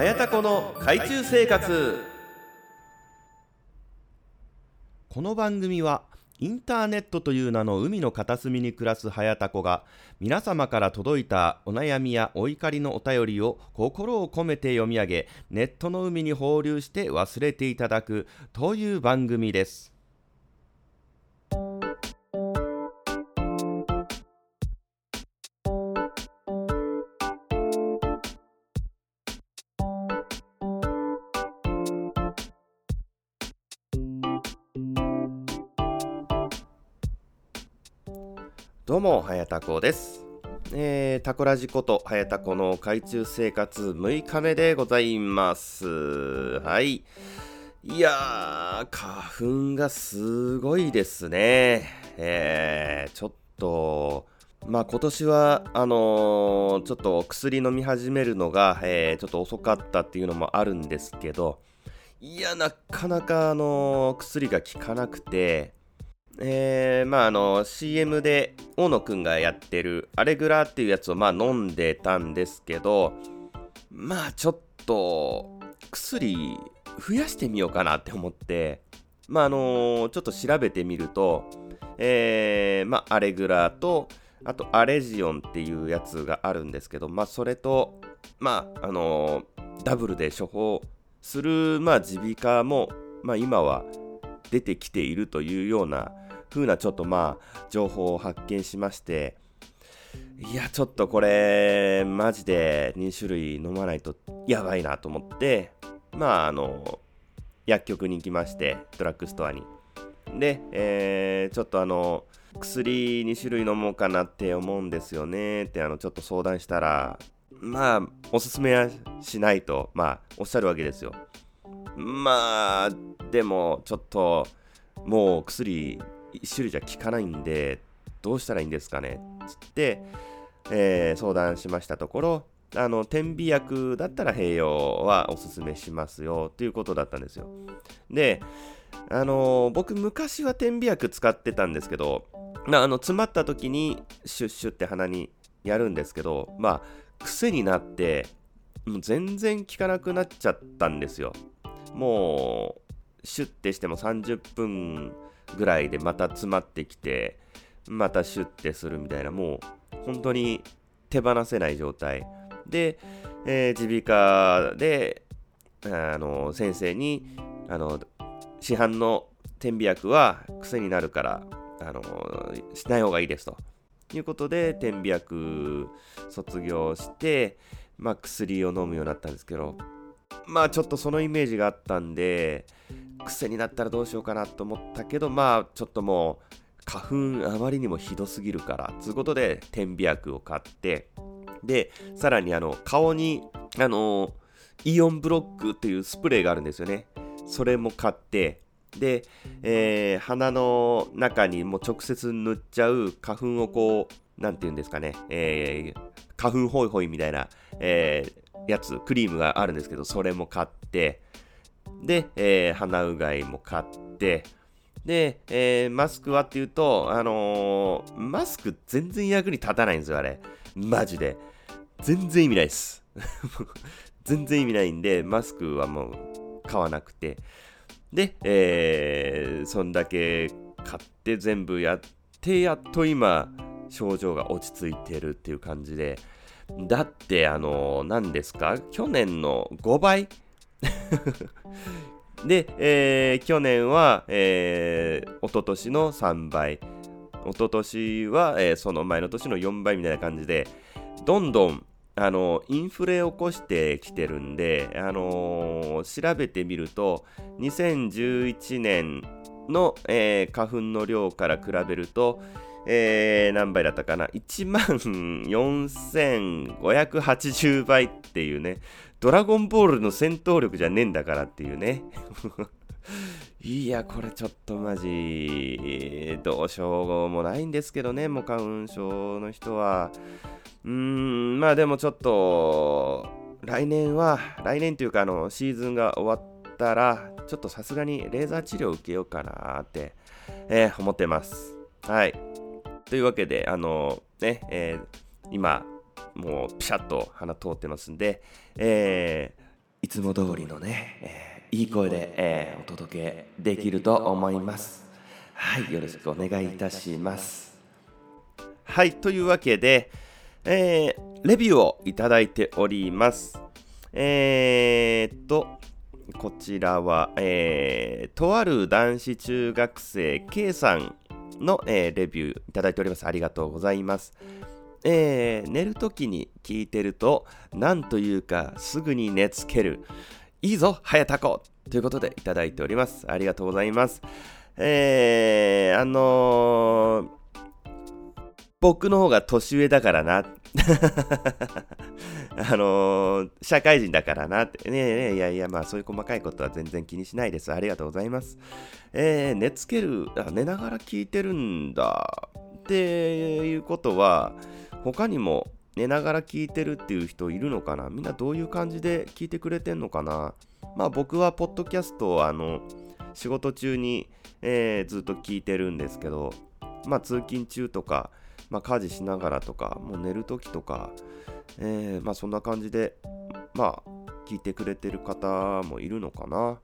早田子の海中生活。この番組はインターネットという名の海の片隅に暮らす早田子が皆様から届いたお悩みやお怒りのお便りを心を込めて読み上げネットの海に放流して忘れていただくという番組です。うも、はやたこです。えー、タコラジこと、はやたこの海中生活6日目でございます。はい。いやー、花粉がすごいですね。えー、ちょっと、まあ今年は、あのーちょっと薬飲み始めるのが、えーちょっと遅かったっていうのもあるんですけど、いや、なかなか、あのー薬が効かなくて、えー、まああの CM で大野くんがやってるアレグラっていうやつをまあ飲んでたんですけどまあちょっと薬増やしてみようかなって思ってまああのちょっと調べてみるとえー、まあアレグラとあとアレジオンっていうやつがあるんですけどまあそれとまああのダブルで処方する耳鼻科もまあ今は出てきているというような風なちょっとまあ情報を発見しましていやちょっとこれマジで2種類飲まないとやばいなと思ってまああの薬局に行きましてドラッグストアに。で、えーちょっとあの薬2種類飲もうかなって思うんですよねってあのちょっと相談したらまあおすすめはしないとまあおっしゃるわけですよ。まあでもちょっともう薬1種類じゃ効かないんでどうしたらいいんですかね？つって、えー相談しましたところあの点鼻薬だったら併用はおすすめしますよということだったんですよ。であの僕昔は点鼻薬使ってたんですけどまああの詰まった時にシュッシュって鼻にやるんですけどまあ癖になってもう全然効かなくなっちゃったんですよ。もうシュッてしても30分ぐらいでまた詰まってきてまたシュッてするみたいなもう本当に手放せない状態。でえー耳鼻科であの先生にあの市販の点鼻薬は癖になるからあのしない方がいいですと。いうことで点鼻薬卒業して、まあ、薬を飲むようになったんですけどまあちょっとそのイメージがあったんで癖になったらどうしようかなと思ったけどまあちょっともう花粉あまりにもひどすぎるからということで点鼻薬を買ってでさらにあの顔にあのイオンブロックっていうスプレーがあるんですよね。それも買ってで、えー鼻の中にも直接塗っちゃう花粉をこうなんて言うんですかね、えー花粉ホイホイみたいな、えーやつクリームがあるんですけどそれも買ってで、えー鼻うがいも買ってで、えーマスクはっていうと、あのーマスク全然役に立たないんですよ、あれ。マジで。全然意味ないです。全然意味ないんで、マスクはもう買わなくて。で、えーそんだけ買って全部やって、やっと今、症状が落ち着いてるっていう感じで。だって、あのー何ですか？去年の5倍 で、えー去年は、えー、一昨年の3倍、一昨年は、えーその前の年の4倍みたいな感じで、どんどん、あのインフレを起こしてきてるんで、あのー調べてみると、2011年の、えー花粉の量から比べると、えー何倍だったかな ?1 万4580倍っていうね、ドラゴンボールの戦闘力じゃねえんだからっていうね。いや、これちょっとマジ、どうしようもないんですけどね、もう花粉症の人は。うーん、まあでもちょっと、来年は、来年というか、あの、シーズンが終わったら、ちょっとさすがにレーザー治療を受けようかなって、えー思ってます。はい。というわけで、あの、ね、えー今、もうピシャッと鼻通ってますんで、えーいつも通りのね、えー、いい声で、えー、お届けできると思いますはいよろしくお願いいたしますはいというわけで、えー、レビューをいただいておりますえー、っとこちらは、えー、とある男子中学生 K さんの、えー、レビューいただいております。ありがとうございます。えー、寝るときに聞いてると、なんというか、すぐに寝つける。いいぞ、早田子ということでいただいております。ありがとうございます。えー、あのー、僕の方が年上だからな。あのー、社会人だからなって。ねえねえ、いやいや、まあそういう細かいことは全然気にしないです。ありがとうございます。えー、寝つける、あ寝ながら聞いてるんだ。っていうことは、他にも寝ながら聞いてるっていう人いるのかな？みんなどういう感じで聞いてくれてんのかな？まあ僕はポッドキャストをあの、仕事中に、えー、ずっと聞いてるんですけど、まあ通勤中とか、まあ、家事しながらとか、もう寝るときとか、えー、まあそんな感じで、まあ聞いてくれてる方もいるのかな？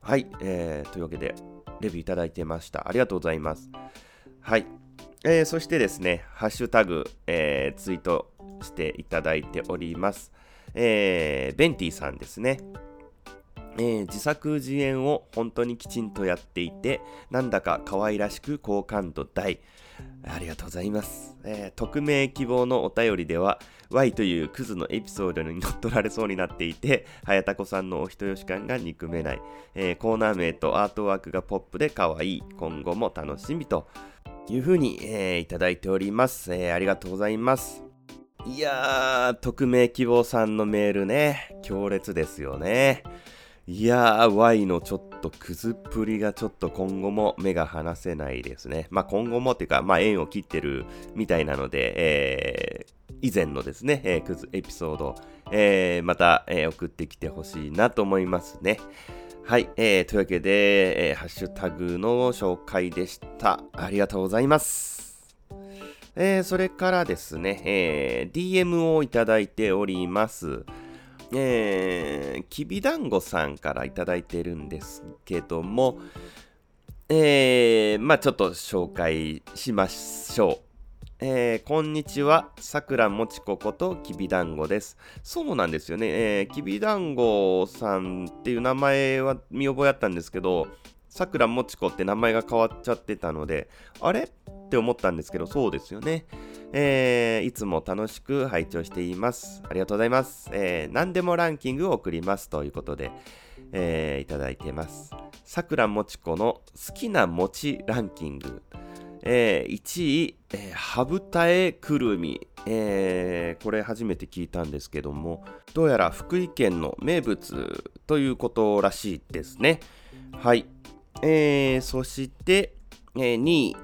はい、えー、というわけで、レビューいただいてました。ありがとうございます。はい。えー、そしてですね、ハッシュタグ、えー、ツイートしていただいております。えー、ベンティさんですね。えー、自作自演を本当にきちんとやっていて、なんだか可愛らしく好感度大。ありがとうございます。えー、匿名希望のお便りでは、Y というクズのエピソードに乗っ取られそうになっていて、早田子さんのお人よし感が憎めない。えー、コーナー名とアートワークがポップで可愛い。今後も楽しみというふうに、えー、いただいております、えー。ありがとうございます。いやー、匿名希望さんのメールね、強烈ですよね。いやー、Y のちょっとくずっぷりがちょっと今後も目が離せないですね。まあ今後もっていうか、まあ縁を切ってるみたいなので、えー、以前のですね、えー、クズエピソード、えー、また、えー、送ってきてほしいなと思いますね。はい、えー、というわけで、えー、ハッシュタグの紹介でした。ありがとうございます。えー、それからですね、えー、DM をいただいております。えー、きびだんごさんからいただいてるんですけども、えー、まあちょっと紹介しましょう。えー、こんにちは、さくらもちここときびだんごです。そうなんですよね。えー、きびだんごさんっていう名前は見覚えあったんですけど、さくらもちこって名前が変わっちゃってたので、あれ？って思ったんですけど、そうですよね。えー、いつも楽しく拝聴しています。ありがとうございます。えー、何でもランキングを送りますということで、えー、いただいてます。さくらもちこの好きな餅ランキング。えー、1位、えー、ハブタエくるみ、えー、これ初めて聞いたんですけども、どうやら福井県の名物ということらしいですね。はい。えー、そして、えー、2位、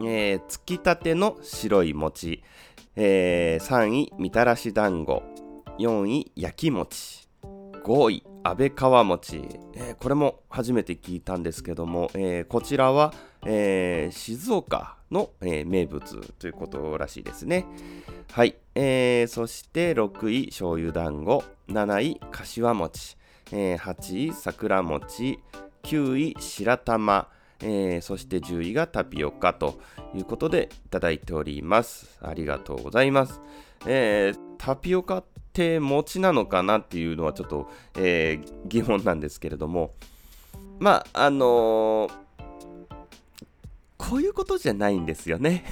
えー、つきたての白い餅、えー、3位みたらし団子。4位焼き餅。5位安倍川餅、えー、これも初めて聞いたんですけども、えー、こちらは、えー、静岡の、名物ということらしいですね。はい、そして6位醤油団子。7位柏餅、えー、8位桜餅。9位白玉、そして10位がタピオカということでいただいております。ありがとうございます。タピオカって餅なのかなっていうのはちょっと、えー、疑問なんですけれども、まあ、あのこういうことじゃないんですよね。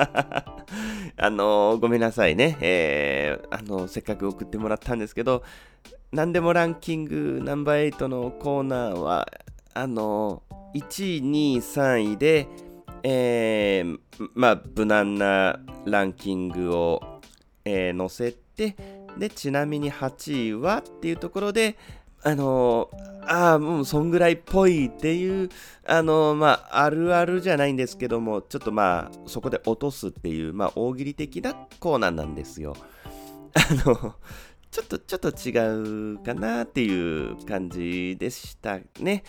あのごめんなさいね。えー、あのせっかく送ってもらったんですけど、何でもランキングナンバー8のコーナーは、あの1位、2位、3位で、えー、まあ、無難なランキングを、えー、載せてて、で、ちなみに8位はっていうところで、あの、ああ、もうそんぐらいっぽいっていう、あの、まあ、あるあるじゃないんですけども、ちょっとまあ、そこで落とすっていう、まあ、大喜利的なコーナーなんですよ。あの、ちょっと、ちょっと違うかなっていう感じでしたね。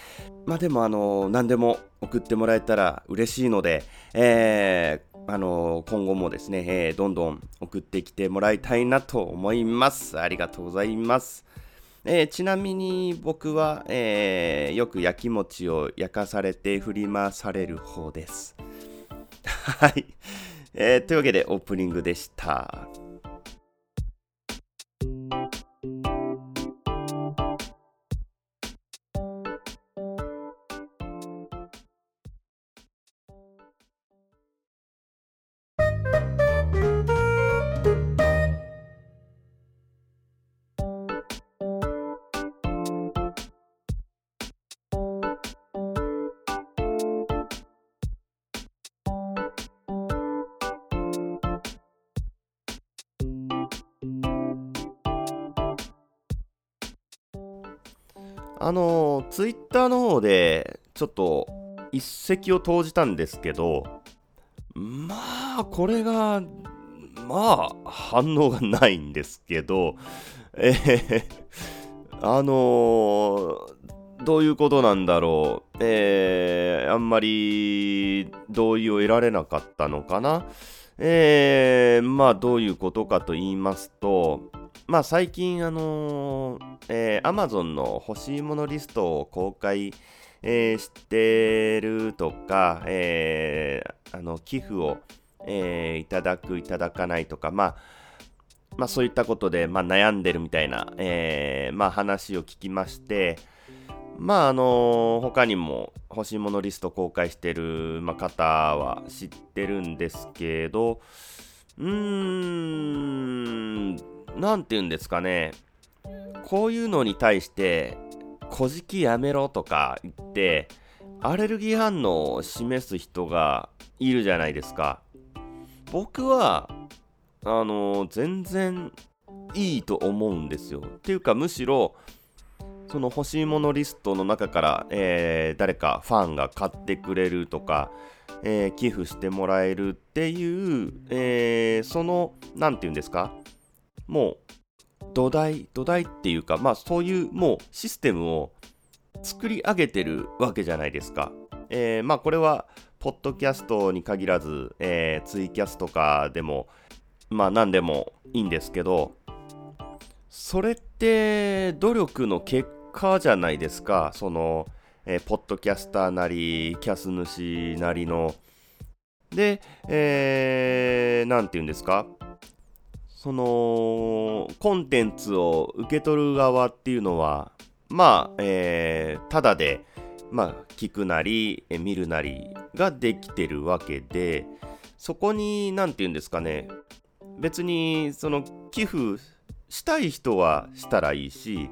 まあでも、あの、何でも送ってもらえたら嬉しいので、えー、あの、今後もですね、えー、どんどん送ってきてもらいたいなと思います。ありがとうございます。えー、ちなみに僕は、えー、よく焼き餅を焼かされて振り回される方です。はい、えー。というわけでオープニングでした。あの、ツイッターの方で、ちょっと一石を投じたんですけど、まあ、これが、まあ、反応がないんですけど、えー、あのー、どういうことなんだろう。えー、あんまり同意を得られなかったのかな。えー、まあ、どういうことかと言いますと、まあ、最近、あのー、えー、Amazon の欲しいものリストを公開、えー、してるとか、えー、あの寄付を、えー、いただく、いただかないとか、まあ、まあ、そういったことで、まあ、悩んでるみたいな、えーまあ、話を聞きまして、まああの他にも欲しいものリスト公開してる、ま、方は知ってるんですけどうーん何て言うんですかね。こういうのに対して「小じきやめろ」とか言ってアレルギー反応を示す人がいるじゃないですか。僕はあの全然いいと思うんですよ。っていうかむしろその欲しいものリストの中から、えー、誰かファンが買ってくれるとか、えー、寄付してもらえるっていう、えー、その何て言うんですかもう土台土台っていうかまあそういうもうシステムを作り上げてるわけじゃないですか。えー、まあこれはポッドキャストに限らず、えー、ツイキャスとかでもまあ何でもいいんですけどそれって努力の結果じゃないですか。その、えー、ポッドキャスターなりキャス主なりの。で、えー、て言うんですか。そのコンテンツを受け取る側っていうのはまあ、えー、ただで、まあ、聞くなり、え見るなりができてるわけでそこに何て言うんですかね。別にその寄付したい人はしたらいいし、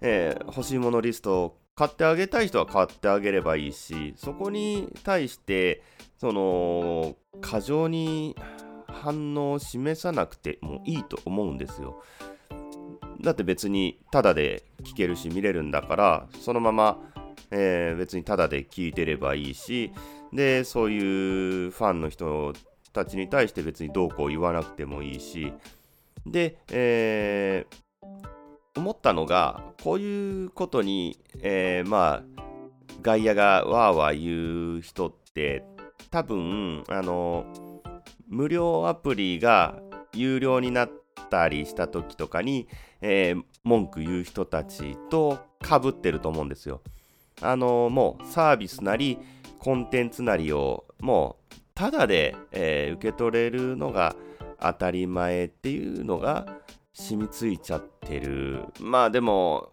えー、欲しいものリストを買ってあげたい人は買ってあげればいいしそこに対してその過剰に反応を示さなくてもいいと思うんですよ。だって別にタダで聞けるし見れるんだからそのまま、えー、別にタダで聞いてればいいしでそういうファンの人たちに対して別にどうこう言わなくてもいいしで、えー、思ったのがこういうことに、えー、まあ外野がわーわー言う人って多分あの無料アプリが有料になったりした時とかに、えー、文句言う人たちとかぶってると思うんですよ。あのもうサービスなりコンテンツなりをもうただで、えー、受け取れるのが当たり前っていうのが染みついちゃってる。まあでも、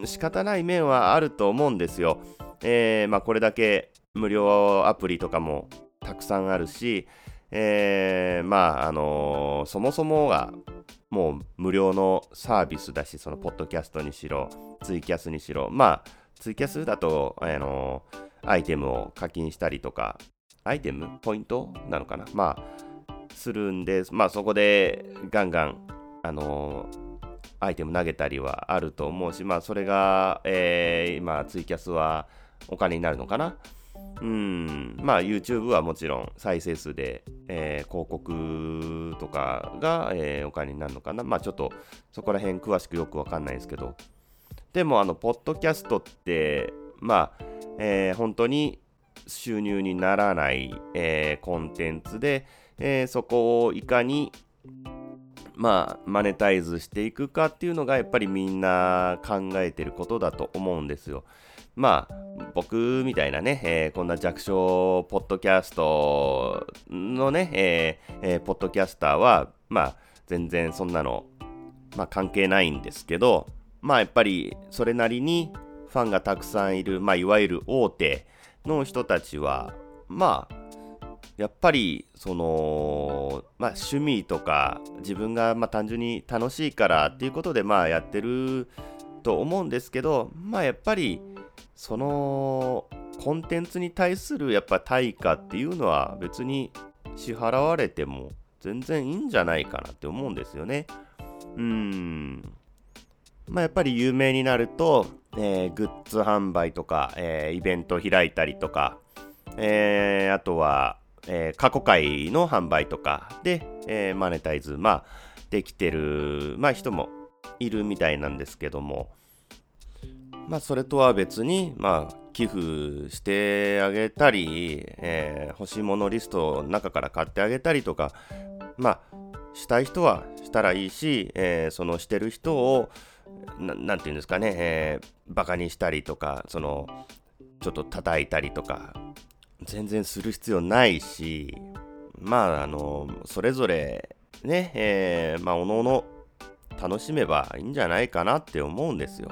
うん、仕方ない面はあると思うんですよ。えー、まあこれだけ無料アプリとかもたくさんあるし、えー、まあ、あのー、そもそもがもう無料のサービスだし、そのポッドキャストにしろ、ツイキャスにしろ、まあ、ツイキャスだと、あのー、アイテムを課金したりとか、アイテム？ポイント？なのかな？まあ、するんで、まあ、そこでガンガン、あのアイテム投げたりはあると思うし、まあ、それが、えー、今、ツイキャスはお金になるのかな？うん、まあ YouTube はもちろん再生数で、えー、広告とかが、えー、お金になるのかな？まあちょっとそこら辺詳しくよくわかんないですけど。でもあの、ポッドキャストって、まあ、えー、本当に収入にならない、えー、コンテンツで、えー、そこをいかに、まあ、マネタイズしていくかっていうのがやっぱりみんな考えてることだと思うんですよ。まあ、僕みたいなね、えー、こんな弱小ポッドキャストのね、えーえー、ポッドキャスターは、まあ、全然そんなの、まあ、関係ないんですけど、まあ、やっぱりそれなりにファンがたくさんいる、まあ、いわゆる大手の人たちは、まあ、やっぱりその、まあ、趣味とか自分がま単純に楽しいからっていうことでまあやってると思うんですけどまあやっぱりそのコンテンツに対するやっぱ対価っていうのは別に支払われても全然いいんじゃないかなって思うんですよね。うん。まあやっぱり有名になると、えー、グッズ販売とか、えー、イベント開いたりとか、えー、あとは、え過去回の販売とかで、えマネタイズ、まあ、できてる、まあ人もいるみたいなんですけども、まあ、それとは別に、まあ、寄付してあげたり、えー、欲しいものリストの中から買ってあげたりとか、まあ、したい人はしたらいいし、えー、そのしてる人を、ななんていうんですかね、えー、バカにしたりとか、その、ちょっと叩いたりとか、全然する必要ないし、まあ、あの、それぞれ、ね、えー、まあ、おのおの楽しめばいいんじゃないかなって思うんですよ。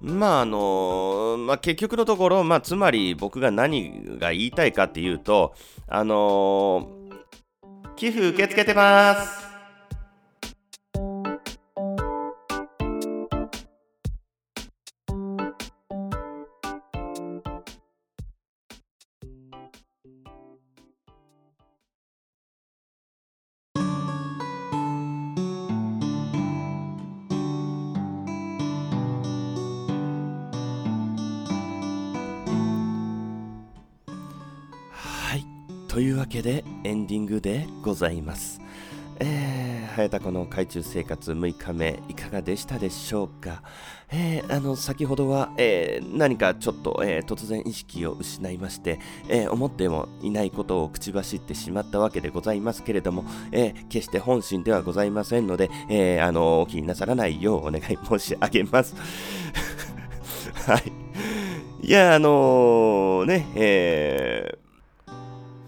まああのまあ、結局のところ、まあ、つまり僕が何が言いたいかっていうと、あのー、寄付受け付けてます。けでエンディングでございます。えー、早田子の海中生活6日目いかがでしたでしょうか、えー、あの先ほどは、えー、何かちょっと、えー、突然意識を失いまして、え思ってもいないことを口走ってしまったわけでございますけれども、え決して本心ではございませんので、えあのお気になさらないようお願い申し上げます。はい。いや、あのね、えー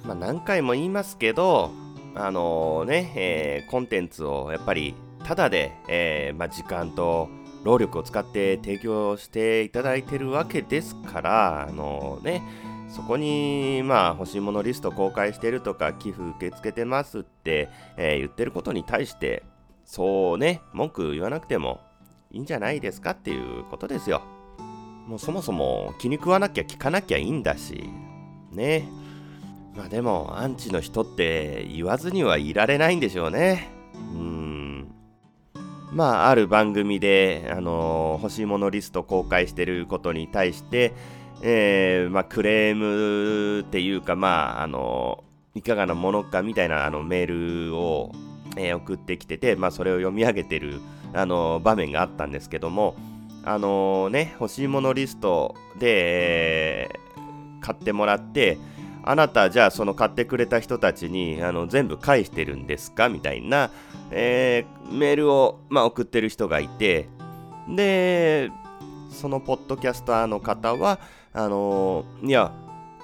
まあ、何回も言いますけど、あのー、ね、えー、コンテンツをやっぱりただで、えー、まあ、時間と労力を使って提供していただいてるわけですから、あのね、そこに、まあ、欲しいものリスト公開してるとか、寄付受け付けてますって、え言ってることに対して、そうね、文句言わなくてもいいんじゃないですかっていうことですよ。もうそもそも気に食わなきゃ聞かなきゃいいんだし、ね。まあでも、アンチの人って言わずにはいられないんでしょうね。うん。まあ、ある番組で、あのー、欲しいものリスト公開してることに対して、えー、まあ、クレームっていうか、まあ、あのー、いかがなものかみたいなあのメールを、え、送ってきてて、まあ、それを読み上げてる、あの場面があったんですけども、あのね、欲しいものリストで、え買ってもらって、あなたじゃあその買ってくれた人たちにあの全部返してるんですか？みたいな、えー、メールを、まあ、送ってる人がいてでそのポッドキャスターの方はあの、いや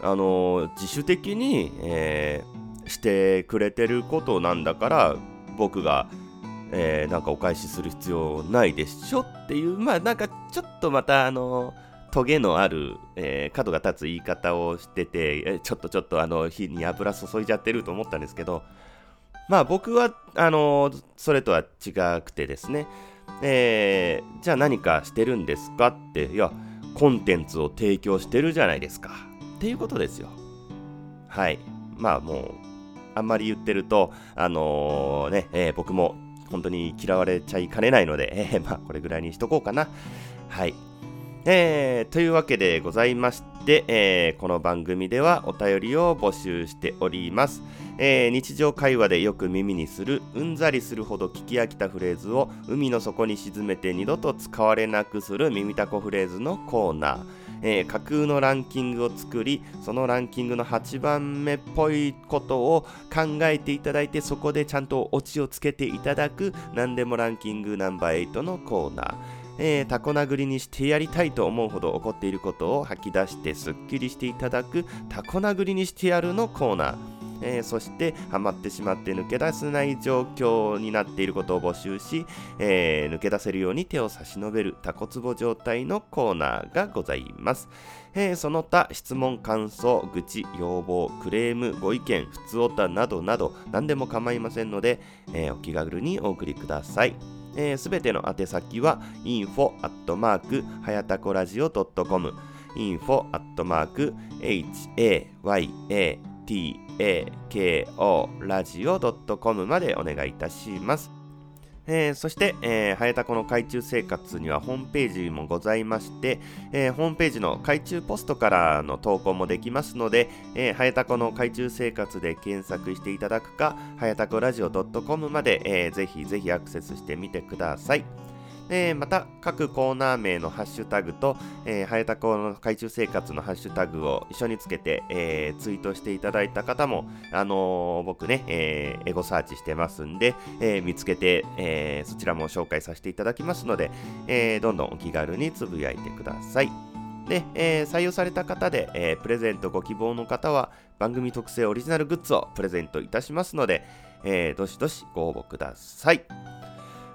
あの、自主的に、えしてくれてることなんだから僕がえー、なんかお返しする必要ないでしょっていう、まあなんかちょっとまたあのトゲのある、えー、角が立つ言い方をしてて、ちょっとちょっとあの火に油注いじゃってると思ったんですけど、まあ僕は、あのー、それとは違くてですね、えー、じゃあ何かしてるんですかって、いや、コンテンツを提供してるじゃないですか。っていうことですよ。はい。まあもう、あんまり言ってると、あのー、ね、えー、僕も本当に嫌われちゃいかねないので、えー、まあこれぐらいにしとこうかな。はい。えー、というわけでございまして、えー、この番組ではお便りを募集しております、えー、日常会話でよく耳にするうんざりするほど聞き飽きたフレーズを海の底に沈めて二度と使われなくする耳たこフレーズのコーナー、架空のランキングを作りそのランキングの8番目っぽいことを考えていただいてそこでちゃんとオチをつけていただく何でもランキングナンバー8のコーナー。えー、タコ殴りにしてやりたいと思うほど怒っていることを吐き出してすっきりしていただくタコ殴りにしてやるのコーナーえー、そしてハマってしまって抜け出せない状況になっていることを募集し、えー、抜け出せるように手を差し伸べるタコツボ状態のコーナーがございます。えー、その他質問、感想、愚痴、要望、クレーム、ご意見、ふつおたなどなど何でも構いませんので、えお気軽にお送りください。す、えー、べ、ての宛先は info アットマークはやたこラジオ .com info アットマーク hayata tako ラジオ .com までお願いいたします。えー、そして、えー、はやたこの海中生活にはホームページもございまして、えー、ホームページの海中ポストからの投稿もできますので、えー、はやたこの海中生活で検索していただくか、はやたこラジオ .com まで、えー、ぜひぜひアクセスしてみてください。えー、また、各コーナー名のハッシュタグと、えー、はやたこの海中生活のハッシュタグを一緒につけて、えー、ツイートしていただいた方も、あのー、僕ね、えー、エゴサーチしてますんで、え、見つけて、え、そちらも紹介させていただきますので、え、どんどんお気軽につぶやいてください。で、えー、採用された方で、えー、プレゼントご希望の方は番組特製オリジナルグッズをプレゼントいたしますので、えー、どしどしご応募ください。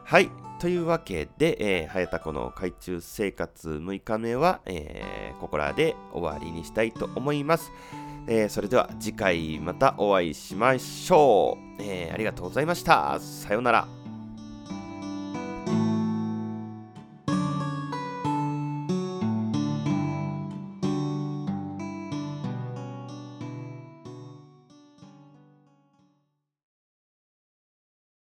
はい。というわけで、えー、はやたこの海中生活6日目は、えー、ここらで終わりにしたいと思います。えー、それでは次回またお会いしましょう。えー、ありがとうございました。さようなら。